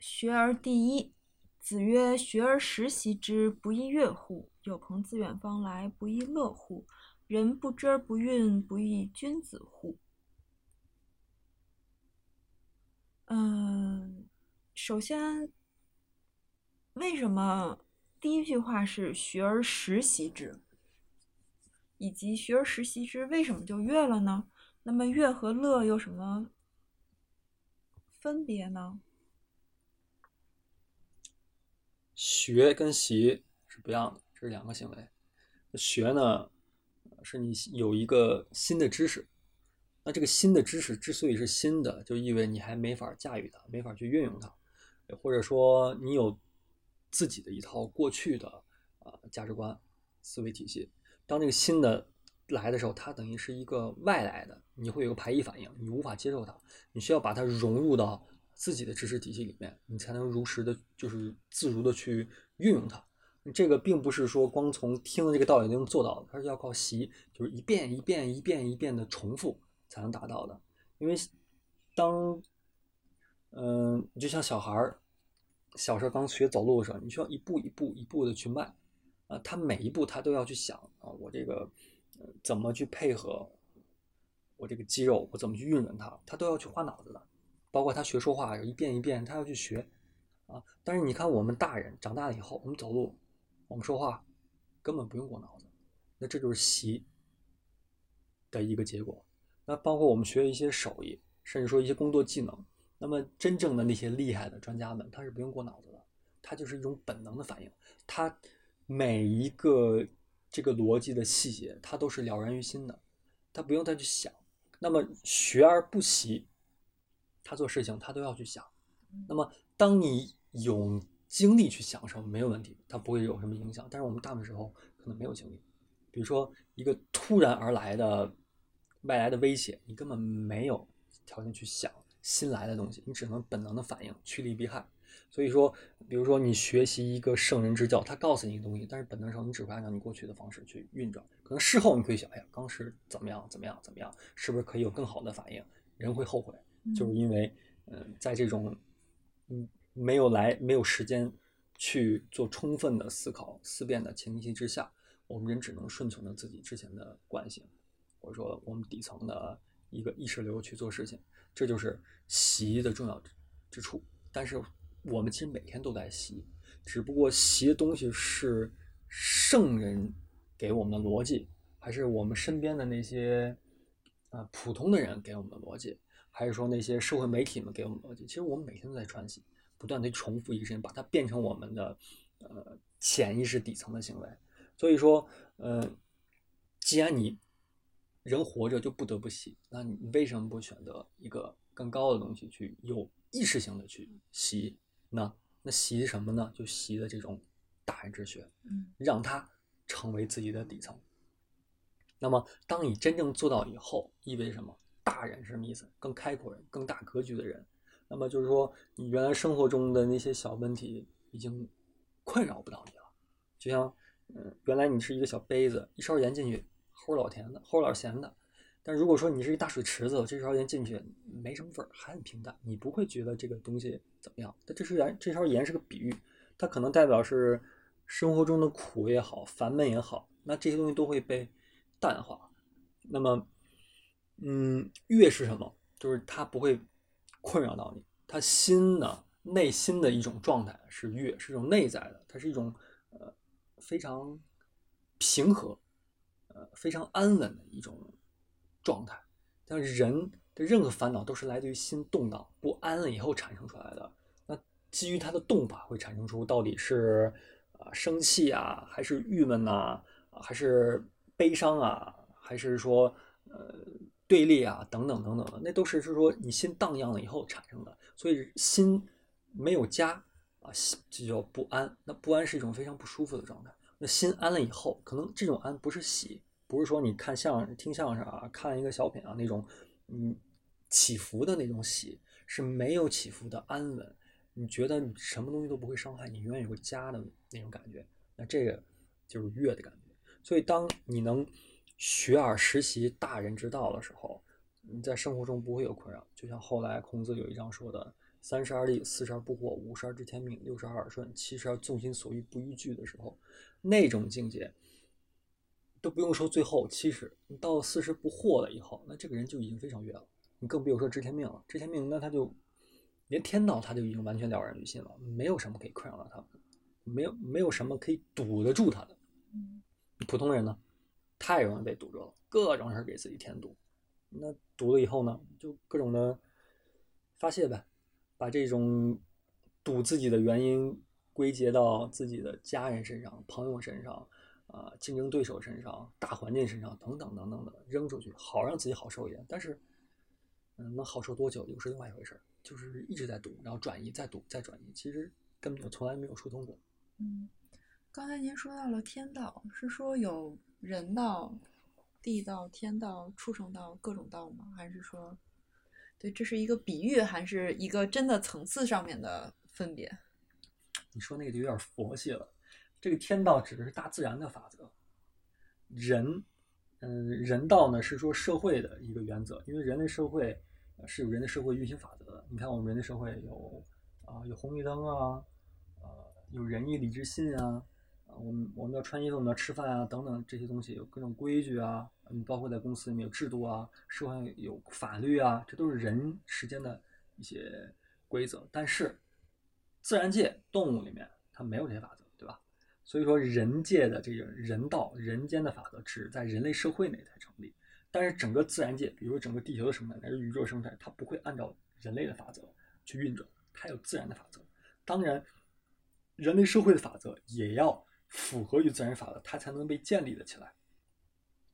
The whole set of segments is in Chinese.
学而第一。子曰：“学而时习之，不亦说乎？有朋自远方来，不亦乐乎？人不知而不愠，不亦君子乎？”嗯，首先，为什么第一句话是“学而时习之”，以及“学而时习之”为什么就乐了呢？那么“乐”和“乐”有什么分别呢？学跟习是不一样的，这是两个行为。学呢，是你有一个新的知识，那这个新的知识之所以是新的，就意味你还没法驾驭它，没法去运用它，或者说你有自己的一套过去的啊价值观、思维体系。当这个新的来的时候，它等于是一个外来的，你会有个排异反应，你无法接受它，你需要把它融入到。自己的知识体系里面，你才能如实的，就是自如的去运用它。这个并不是说光从听的这个道理就能做到的，它是要靠习，就是一遍一遍、一遍一遍的重复才能达到的。因为当，嗯，就像小孩儿小时候刚学走路的时候，你需要一步一步、一步的去迈啊，他每一步他都要去想啊，我这个怎么去配合我这个肌肉，我怎么去运转它，他都要去花脑子的。包括他学说话，一遍一遍，他要去学，啊！但是你看，我们大人长大了以后，我们走路，我们说话，根本不用过脑子，那这就是习的一个结果。那包括我们学一些手艺，甚至说一些工作技能，那么真正的那些厉害的专家们，他是不用过脑子的，他就是一种本能的反应，他每一个这个逻辑的细节，他都是了然于心的，他不用再去想。那么学而不习。他做事情，他都要去想。那么，当你有精力去想的时候，没有问题，他不会有什么影响。但是我们大部分时候可能没有精力。比如说，一个突然而来的外来的威胁，你根本没有条件去想新来的东西，你只能本能的反应，趋利避害。所以说，比如说你学习一个圣人之教，他告诉你一个东西，但是本能上你只会按照你过去的方式去运转。可能事后你可以想，哎呀，当时怎么样，怎么样，怎么样，是不是可以有更好的反应？人会后悔。就是因为，嗯，在这种，嗯，没有来没有时间去做充分的思考思辨的前提之下，我们人只能顺从着自己之前的惯性，或者说我们底层的一个意识流去做事情，这就是习的重要之处。但是我们其实每天都在习，只不过习的东西是圣人给我们的逻辑，还是我们身边的那些啊普通的人给我们的逻辑。还是说那些社会媒体们给我们逻辑，其实我们每天都在传习，不断的重复一个事情，把它变成我们的呃潜意识底层的行为。所以说，呃，既然你人活着就不得不习，那你为什么不选择一个更高的东西去有意识性的去习呢？那习什么呢？就习的这种大人之学，嗯，让它成为自己的底层。那么，当你真正做到以后，意味着什么？大人什么意思？更开阔人、更大格局的人。那么就是说，你原来生活中的那些小问题已经困扰不到你了。就像，嗯，原来你是一个小杯子，一勺盐进去齁老甜的，齁老咸的。但如果说你是一大水池子，这勺盐进去没什么味儿，还很平淡，你不会觉得这个东西怎么样。但这是盐，这勺盐是个比喻，它可能代表是生活中的苦也好，烦闷也好，那这些东西都会被淡化。那么。嗯，乐是什么？就是它不会困扰到你，它心呢，内心的一种状态是乐，是一种内在的，它是一种呃非常平和，呃非常安稳的一种状态。像人的任何烦恼都是来自于心动荡不安了以后产生出来的。那基于它的动法，会产生出到底是啊生气啊，还是郁闷呐，还是悲伤啊，还是说呃。对立啊，等等等等的，那都是是说你心荡漾了以后产生的，所以心没有家啊，这叫不安。那不安是一种非常不舒服的状态。那心安了以后，可能这种安不是喜，不是说你看相声、听相声啊，看一个小品啊那种，嗯，起伏的那种喜，是没有起伏的安稳。你觉得你什么东西都不会伤害你，永远有个家的那种感觉。那这个就是悦的感觉。所以当你能。学而时习大人之道的时候，你在生活中不会有困扰。就像后来孔子有一章说的：“三十而立，四十而不惑，五十而知天命，六十而耳顺，七十而纵心所欲不逾矩的时候，那种境界都不用说最后七十，你到了四十不惑了以后，那这个人就已经非常远了。你更不用说知天命了，知天命那他就连天道他就已经完全了然于心了，没有什么可以困扰到他，没有没有什么可以堵得住他的。嗯普通人呢，太容易被堵住了，各种事儿给自己添堵。那堵了以后呢，就各种的发泄呗，把这种堵自己的原因归结到自己的家人身上、朋友身上、啊、竞争对手身上、大环境身上等等等等的扔出去，好让自己好受一点。但是，嗯，能好受多久又是另外一回事儿，就是一直在堵，然后转移，再堵，再转移，其实根本就从来没有疏通过。嗯，刚才您说到了天道，是说有人道、地道、天道、畜生道各种道吗？还是说，对，这是一个比喻，还是一个真的层次上面的分别？你说那个就有点佛系了。这个天道指的是大自然的法则，人，嗯，人道呢是说社会的一个原则，因为人类社会是有人类社会运行法则的。你看我们人类社会有啊、有红绿灯啊，呃有仁义礼智信，啊我们我们要穿衣服，我们要吃饭啊等等这些东西有各种规矩啊，嗯，包括在公司里面有制度啊，社会上有法律啊，这都是人世间的一些规则。但是自然界动物里面它没有这些法则，对吧？所以说人界的这个人道人间的法则只在人类社会内才成立，但是整个自然界，比如说整个地球的生态乃至宇宙生态，它不会按照人类的法则去运转，它有自然的法则。当然，人类社会的法则也要符合于自然法则，它才能被建立的起来。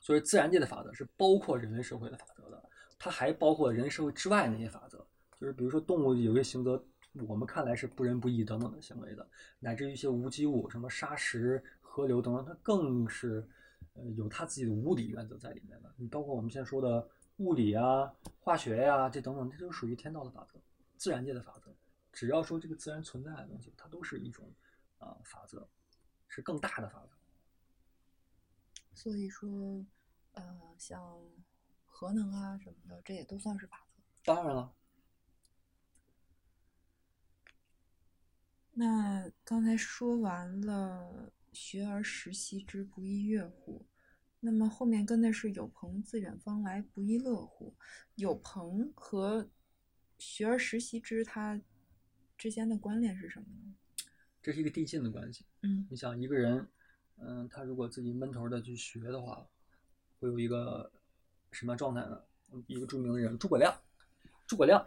所以，自然界的法则是包括人类社会的法则的，它还包括人类社会之外那些法则，就是比如说动物有些行则，我们看来是不仁不义等等的行为的，乃至于一些无机物，什么沙石、河流等等，它更是呃有它自己的物理原则在里面的。你包括我们现在说的物理啊、化学呀、这等等，这都属于天道的法则，自然界的法则。只要说这个自然存在的东西，它都是一种啊、法则，是更大的法则。所以说，呃，像核能啊什么的，这也都算是法则。当然了，那刚才说完了“学而时习之，不亦乐乎”，那么后面跟的是“有朋自远方来，不亦乐乎”。有朋和学而时习之，它之间的关联是什么呢？这是一个递进的关系。嗯你想一个人，嗯，他如果自己闷头的去学的话，会有一个什么状态呢？一个著名的人诸葛亮，诸葛亮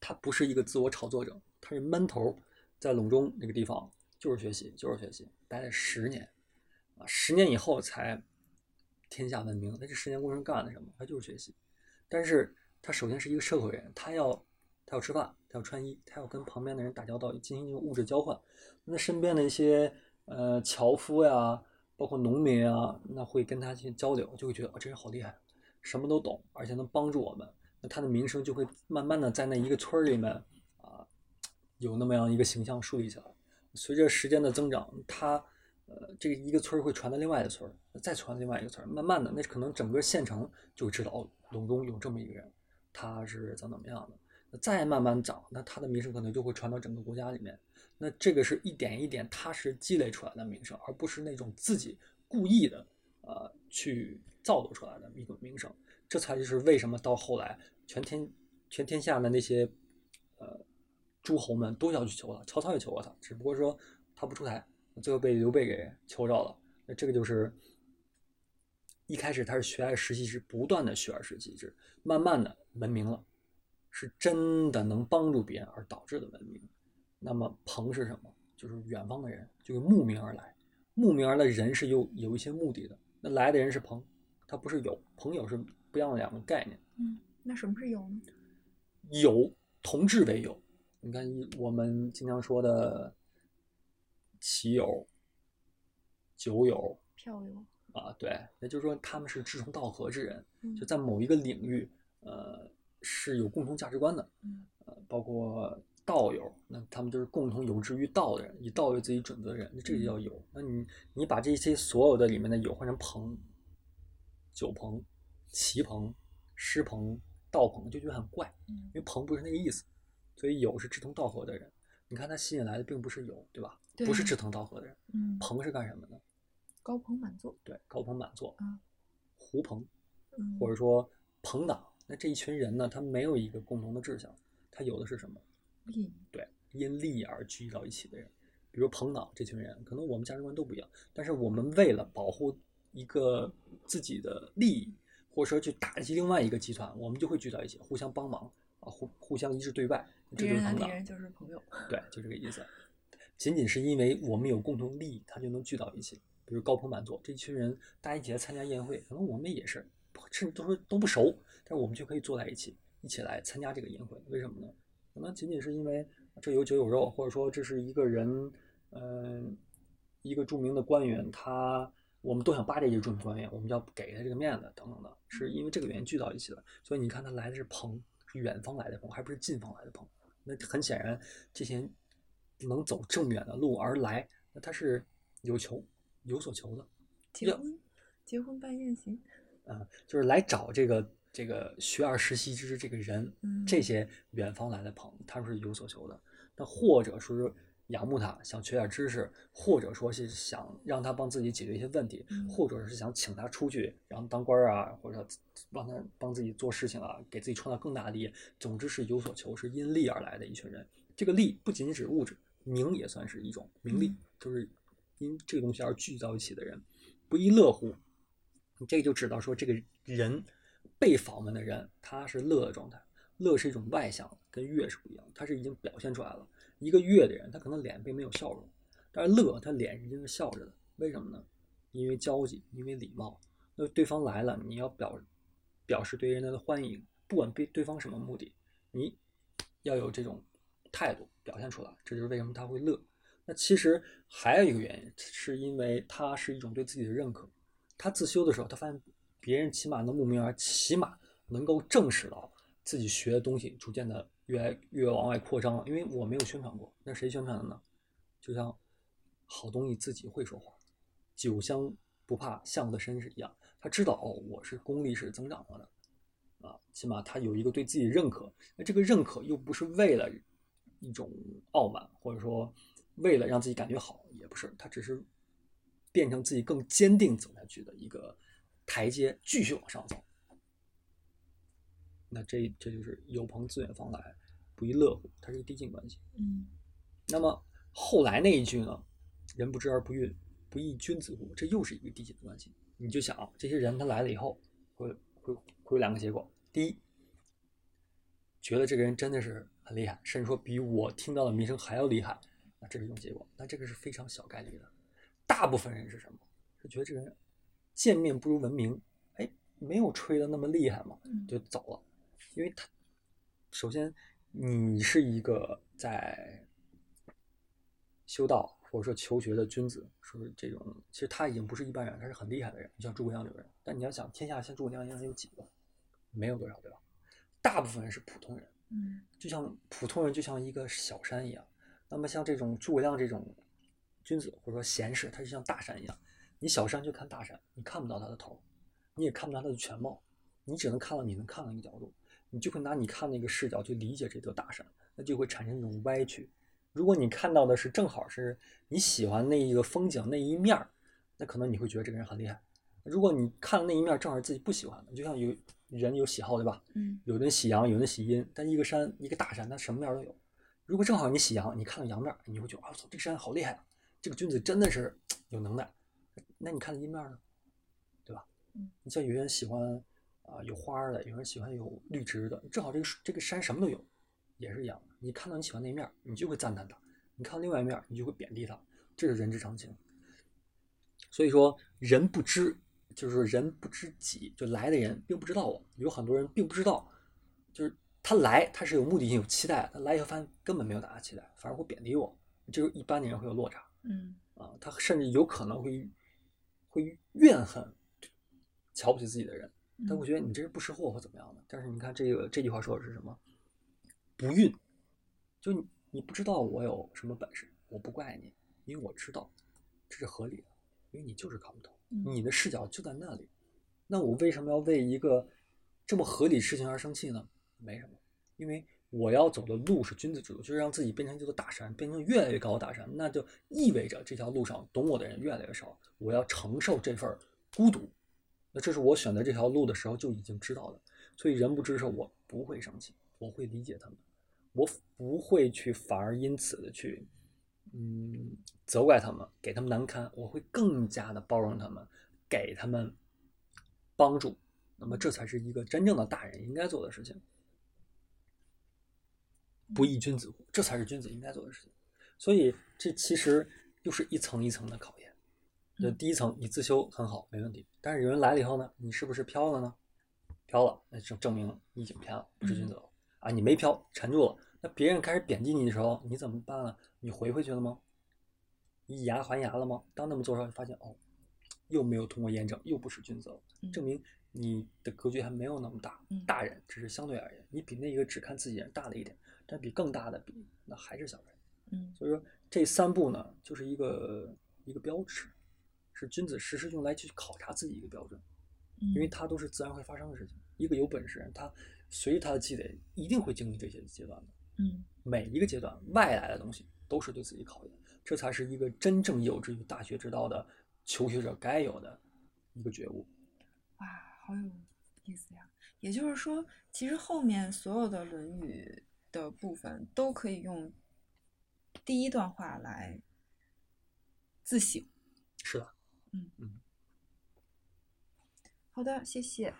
他不是一个自我炒作者，他是闷头在陇中那个地方就是学习，就是学习，待了十年，啊，十年以后才天下闻名。那这十年过程干了什么？他就是学习。但是他首先是一个社会人，他要他要吃饭，他要穿衣，他要跟旁边的人打交道，进行一个物质交换。那身边的一些呃樵夫呀，包括农民啊，那会跟他去交流，就会觉得哦，这人好厉害，什么都懂，而且能帮助我们。那他的名声就会慢慢的在那一个村儿里面啊，有那么样一个形象树立起来。随着时间的增长，他呃这个一个村儿会传到另外一个村儿，再传到另外一个村儿，慢慢的，那可能整个县城就知道哦，陇中有这么一个人，他是怎么怎么样的。那再慢慢长，那他的名声可能就会传到整个国家里面。那这个是一点一点踏实积累出来的名声，而不是那种自己故意的呃去造作出来的一个名声。这才就是为什么到后来全天全天下的那些呃诸侯们都要去求他，曹操也求过他，只不过说他不出台，最后被刘备给求着了。那这个就是一开始他是学而时习之，不断的学而时习之，慢慢的文明了，是真的能帮助别人而导致的文明。那么朋是什么？就是远方的人，就是慕名而来。慕名而来的人是有有一些目的的，那来的人是朋，他不是友，朋友是不一样的两个概念。嗯，那什么是友呢？友同志为友，你看我们经常说的棋友、酒友票友。啊，对，也就是说他们是志同道合之人，嗯就在某一个领域，呃，是有共同价值观的。嗯呃，包括道友，那他们就是共同有志于道的人，以道为自己准则的人，那这就叫友。那你你把这些所有的里面的友换成朋、酒朋、棋朋、诗朋、道朋，就觉得很怪，嗯因为朋不是那个意思。所以友是志同道合的人。你看他吸引来的并不是友，对吧？对不是志同道合的人。嗯，朋是干什么的？高朋满座，对，高朋满座，啊狐朋嗯，或者说朋党。那这一群人呢，他没有一个共同的志向，他有的是什么？利益，对，因利益而聚集到一起的人，比如朋党这群人，可能我们价值观都不一样，但是我们为了保护一个自己的利益，或者说去打击另外一个集团，我们就会聚到一起，互相帮忙啊，互互相一致对外，这敌就是朋党。人的敌人就是朋友。对，就这个意思。仅仅是因为我们有共同利益，他就能聚到一起。比如高朋满座，这群人大家一起来参加宴会，可能我们也是，甚至都说都不熟，但是我们就可以坐在一起，一起来参加这个宴会。为什么呢？可能仅仅是因为这有酒有肉，或者说这是一个人，嗯、一个著名的官员，他我们都想巴结这个著名官员，我们就要给他这个面子等等的，是因为这个原因聚到一起的。所以你看他来的是朋，是远方来的朋，还不是近方来的朋。那很显然，这些人能走这么远的路而来，那他是有求有所求的，要结婚，结婚办宴席，啊、就是来找这个这个学而时习之这个人，嗯这些远方来的朋，他们是有所求的。那或者说是仰慕他，想学点知识，或者说是想让他帮自己解决一些问题，嗯或者是想请他出去，然后当官啊，或者让他帮自己做事情啊，给自己创造更大的利益。总之是有所求，是因利而来的一群人。这个利不仅仅指物质，名也算是一种名利，嗯就是因这个东西而聚到一起的人，不亦乐乎。这个就指到说，这个人被访问的人，他是乐的状态。乐是一种外向，跟悦是不一样，他是已经表现出来了。一个悦的人，他可能脸并没有笑容，但是乐，他脸是一定是笑着的。为什么呢？因为交际，因为礼貌。那对方来了，你要表表示对人家的欢迎，不管对对方什么目的，你要有这种态度表现出来。这就是为什么他会乐。那其实还有一个原因，是因为他是一种对自己的认可。他自修的时候，他发现别人起码能慕名而起码能够证实到自己学的东西逐渐的越来越往外扩张了。因为我没有宣传过，那谁宣传的呢？就像好东西自己会说话，酒香不怕巷子深是一样。他知道哦，我是功力是增长了的，啊，起码他有一个对自己认可。那这个认可又不是为了一种傲慢，或者说为了让自己感觉好，也不是，他只是变成自己更坚定走下去的一个台阶，继续往上走。那这这就是有朋自远方来，不亦乐乎，它是一个递进关系。嗯那么后来那一句呢？人不知而不愠，不亦君子乎？这又是一个递进的关系。你就想啊，这些人他来了以后，会会会有两个结果。第一，觉得这个人真的是很厉害，甚至说比我听到的名声还要厉害，那这是一种结果。那这个是非常小概率的。大部分人是什么？是觉得这个人见面不如闻名，哎，没有吹的那么厉害嘛，嗯就走了。因为他首先你是一个在修道或者说求学的君子，说这种其实他已经不是一般人，他是很厉害的人，就像诸葛亮这种人。但你要想，天下像诸葛亮一样有几个？没有多少，对吧？大部分人是普通人，嗯就像普通人就像一个小山一样。那么像这种诸葛亮这种君子或者说贤士，他就像大山一样。你小山就看大山，你看不到它的头，你也看不到它的全貌，你只能看到你能看到一个角度，你就会拿你看那个视角去理解这座大山，那就会产生一种歪曲。如果你看到的是正好是你喜欢那一个风景那一面儿，那可能你会觉得这个人很厉害。如果你看的那一面正好是自己不喜欢的，就像有人有喜好对吧？嗯有的人喜阳，有的人喜阴，但一个山一个大山，它什么面都有。如果正好你喜阳，你看到阳面，你会觉得啊，操，这山好厉害啊，这个君子真的是有能耐。那你看的阴面呢，对吧？嗯你像有些人喜欢啊、有花的，有人喜欢有绿植的，正好这个这个山什么都有，也是一样的。你看到你喜欢那一面，你就会赞叹它；你看到另外一面，你就会贬低它，这是人之常情。所以说，人不知，就是说人不知己，就来的人并不知道我。有很多人并不知道，就是他来，他是有目的性、有期待，他来以后发现根本没有大家期待，反而会贬低我，就是一般的人会有落差。嗯啊，他甚至有可能会会怨恨瞧不起自己的人，他会觉得你这是不识货或怎么样的。但是你看这个这句话说的是什么？不孕，就你你不知道我有什么本事，我不怪你，因为我知道这是合理的，因为你就是看不懂，嗯你的视角就在那里。那我为什么要为一个这么合理事情而生气呢？没什么，因为我要走的路是君子之路，就是让自己变成一座大山，变成越来越高的大山，那就意味着这条路上懂我的人越来越少，我要承受这份孤独。那这是我选择这条路的时候就已经知道的，所以人不知的时候，我不会生气，我会理解他们，我不会去反而因此的去，嗯，责怪他们，给他们难堪，我会更加的包容他们，给他们帮助。那么这才是一个真正的大人应该做的事情。不亦君子乎？这才是君子应该做的事情。所以这其实又是一层一层的考验。就第一层，你自修很好，没问题。但是有人来了以后呢，你是不是飘了呢？飘了，那就证明你已经偏了，不是君子了啊！你没飘，沉住了。那别人开始贬低你的时候，你怎么办了？你回回去了吗？你以牙还牙了吗？当那么做时候，发现哦，又没有通过验证，又不是君子了，证明你的格局还没有那么大。大人只是相对而言，你比那个只看自己人大了一点。但比更大的比，那还是小人。嗯，所以说这三步呢，就是一个一个标尺，是君子时时用来去考察自己一个标准，因为它都是自然会发生的事情。一个有本事人，他随着他的积累，一定会经历这些阶段的。嗯，每一个阶段外来的东西都是对自己考验，这才是一个真正有志于大学之道的求学者该有的一个觉悟。哇，好有意思呀！也就是说，其实后面所有的《论语》。的部分都可以用第一段话来自省。是的，嗯嗯，好的，谢谢。